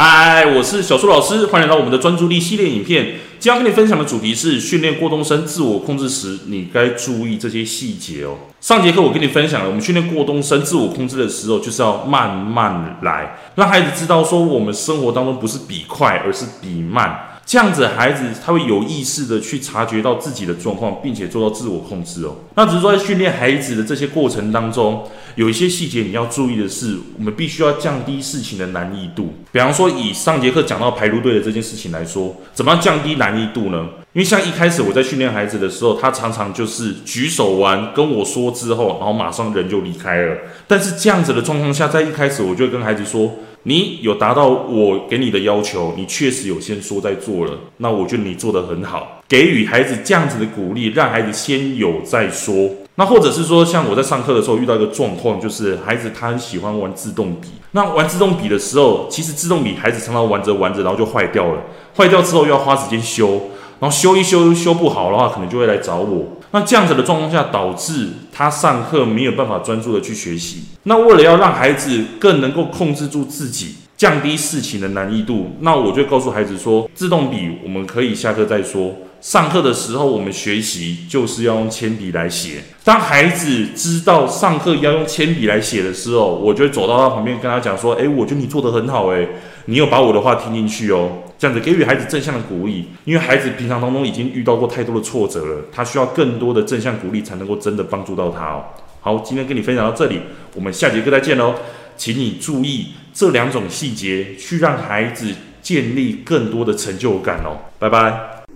嗨，我是小苏老师，欢迎来到我们的专注力系列影片。今天要跟你分享的主题是训练过冬生自我控制时，你该注意这些细节哦。上节课我跟你分享了，我们训练过冬生自我控制的时候，就是要慢慢来，让孩子知道说，我们生活当中不是比快，而是比慢。这样子，孩子他会有意识的去察觉到自己的状况，并且做到自我控制哦。那只是说，在训练孩子的这些过程当中，有一些细节你要注意的是，我们必须要降低事情的难易度。比方说，以上节课讲到排路队的这件事情来说，怎么样降低难易度呢？因为像一开始我在训练孩子的时候，他常常就是举手完跟我说之后，然后马上人就离开了。但是这样子的状况下，在一开始我就会跟孩子说。你有达到我给你的要求，你确实有先说再做了，那我觉得你做得很好。给予孩子这样子的鼓励，让孩子先有再说。那或者是说，像我在上课的时候遇到一个状况，就是孩子他很喜欢玩自动笔。那玩自动笔的时候，其实自动笔孩子常常玩着玩着，然后就坏掉了。坏掉之后又要花时间修，然后修一修修不好的话，可能就会来找我。那这样子的状况下，导致他上课没有办法专注的去学习。那为了要让孩子更能够控制住自己，降低事情的难易度，那我就告诉孩子说，自动笔我们可以下课再说。上课的时候我们学习就是要用铅笔来写。当孩子知道上课要用铅笔来写的时候，我就会走到他旁边跟他讲说：“诶，我觉得你做得很好，诶，你有把我的话听进去哦。”这样子给予孩子正向的鼓励，因为孩子平常当中已经遇到过太多的挫折了，他需要更多的正向鼓励才能够真的帮助到他哦。好，今天跟你分享到这里，我们下节课再见喽。请你注意这两种细节，去让孩子建立更多的成就感哦。拜拜。